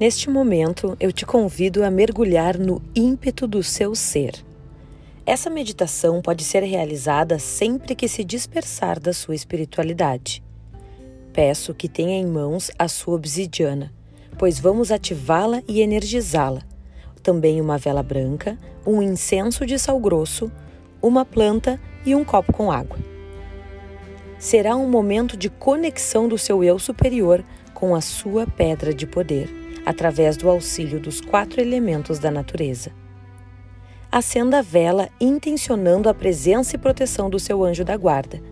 Neste momento, eu te convido a mergulhar no ímpeto do seu ser. Essa meditação pode ser realizada sempre que se dispersar da sua espiritualidade. Peço que tenha em mãos a sua obsidiana, pois vamos ativá-la e energizá-la. Também uma vela branca, um incenso de sal grosso, uma planta e um copo com água. Será um momento de conexão do seu eu superior com a sua pedra de poder através do auxílio dos quatro elementos da natureza. Acenda a vela intencionando a presença e proteção do seu anjo da guarda.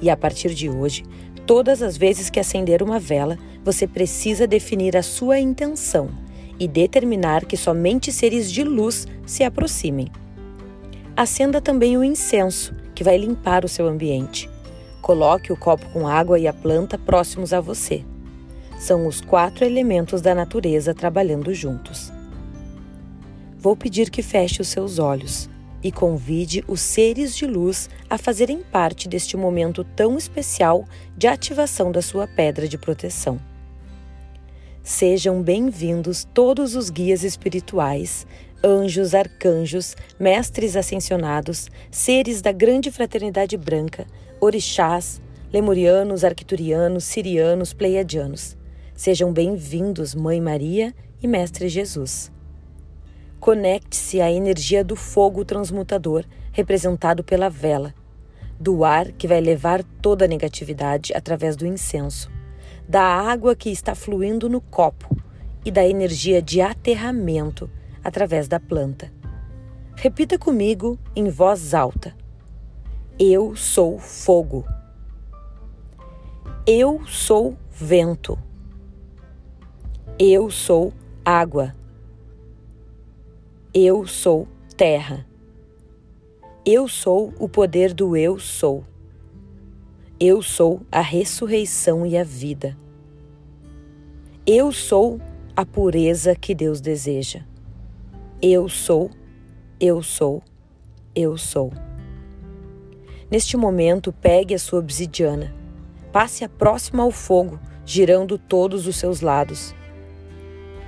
E a partir de hoje, todas as vezes que acender uma vela, você precisa definir a sua intenção e determinar que somente seres de luz se aproximem. Acenda também o incenso, que vai limpar o seu ambiente. Coloque o copo com água e a planta próximos a você. São os quatro elementos da natureza trabalhando juntos. Vou pedir que feche os seus olhos e convide os seres de luz a fazerem parte deste momento tão especial de ativação da sua pedra de proteção. Sejam bem-vindos todos os guias espirituais, anjos, arcanjos, mestres ascensionados, seres da grande fraternidade branca, orixás, lemurianos, arquiturianos, sirianos, pleiadianos. Sejam bem-vindos, Mãe Maria e Mestre Jesus. Conecte-se à energia do fogo transmutador, representado pela vela, do ar que vai levar toda a negatividade através do incenso, da água que está fluindo no copo e da energia de aterramento através da planta. Repita comigo em voz alta: Eu sou fogo. Eu sou vento. Eu sou água. Eu sou terra. Eu sou o poder do eu sou. Eu sou a ressurreição e a vida. Eu sou a pureza que Deus deseja. Eu sou, eu sou, eu sou. Neste momento, pegue a sua obsidiana, passe-a próxima ao fogo, girando todos os seus lados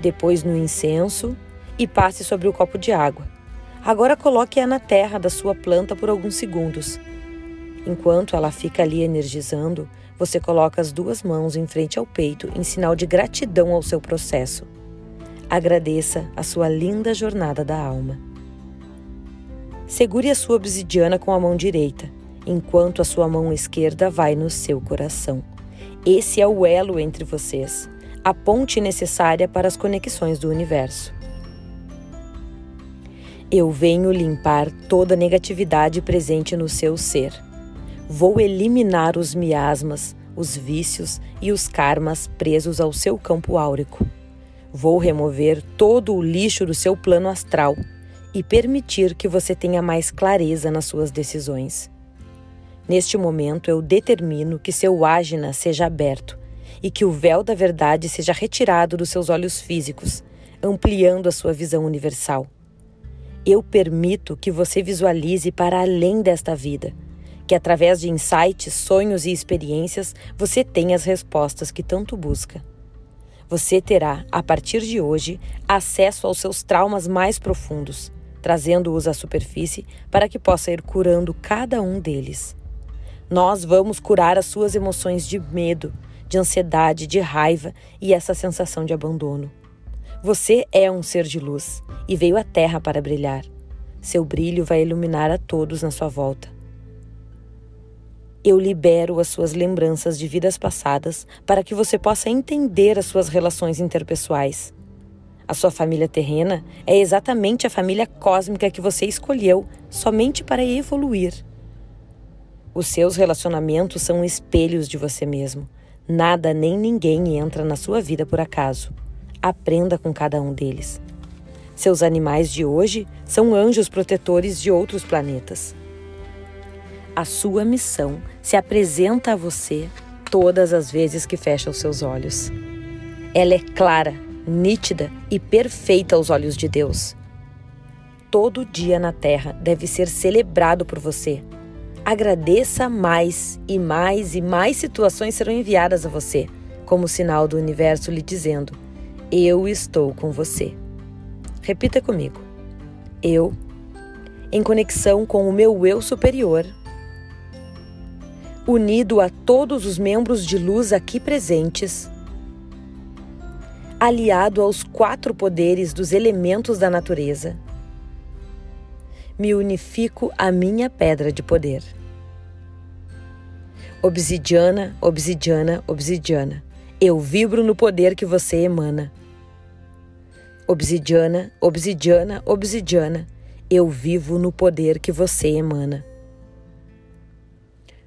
depois no incenso e passe sobre o copo de água. Agora coloque-a na terra da sua planta por alguns segundos. Enquanto ela fica ali energizando, você coloca as duas mãos em frente ao peito em sinal de gratidão ao seu processo. Agradeça a sua linda jornada da alma. Segure a sua obsidiana com a mão direita, enquanto a sua mão esquerda vai no seu coração. Esse é o elo entre vocês a ponte necessária para as conexões do universo. Eu venho limpar toda negatividade presente no seu ser. Vou eliminar os miasmas, os vícios e os karmas presos ao seu campo áurico. Vou remover todo o lixo do seu plano astral e permitir que você tenha mais clareza nas suas decisões. Neste momento, eu determino que seu ágina seja aberto e que o véu da verdade seja retirado dos seus olhos físicos, ampliando a sua visão universal. Eu permito que você visualize para além desta vida, que através de insights, sonhos e experiências você tenha as respostas que tanto busca. Você terá, a partir de hoje, acesso aos seus traumas mais profundos, trazendo-os à superfície para que possa ir curando cada um deles. Nós vamos curar as suas emoções de medo, de ansiedade, de raiva e essa sensação de abandono. Você é um ser de luz e veio à Terra para brilhar. Seu brilho vai iluminar a todos na sua volta. Eu libero as suas lembranças de vidas passadas para que você possa entender as suas relações interpessoais. A sua família terrena é exatamente a família cósmica que você escolheu somente para evoluir. Os seus relacionamentos são espelhos de você mesmo Nada nem ninguém entra na sua vida por acaso. Aprenda com cada um deles. Seus animais de hoje são anjos protetores de outros planetas. A sua missão se apresenta a você todas as vezes que fecha os seus olhos. Ela é clara, nítida e perfeita aos olhos de Deus. Todo dia na Terra deve ser celebrado por você Agradeça mais e mais e mais situações serão enviadas a você, como sinal do universo lhe dizendo: Eu estou com você. Repita comigo. Eu, em conexão com o meu eu superior, unido a todos os membros de luz aqui presentes, aliado aos quatro poderes dos elementos da natureza, me unifico à minha pedra de poder. Obsidiana, obsidiana, obsidiana. Eu vibro no poder que você emana. Obsidiana, obsidiana, obsidiana. Eu vivo no poder que você emana.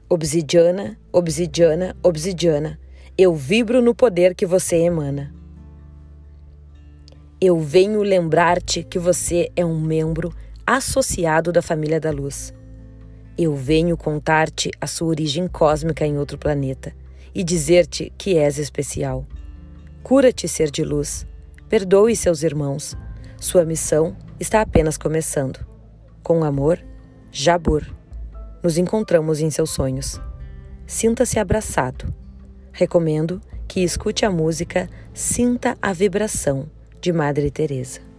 Obsidiana, obsidiana, obsidiana. Eu vibro no poder que você emana. Eu venho lembrar-te que você é um membro associado da família da luz. Eu venho contar-te a sua origem cósmica em outro planeta e dizer-te que és especial. Cura-te, ser de luz. Perdoe seus irmãos. Sua missão está apenas começando. Com amor, Jabur. Nos encontramos em seus sonhos. Sinta-se abraçado. Recomendo que escute a música Sinta a Vibração de Madre Teresa.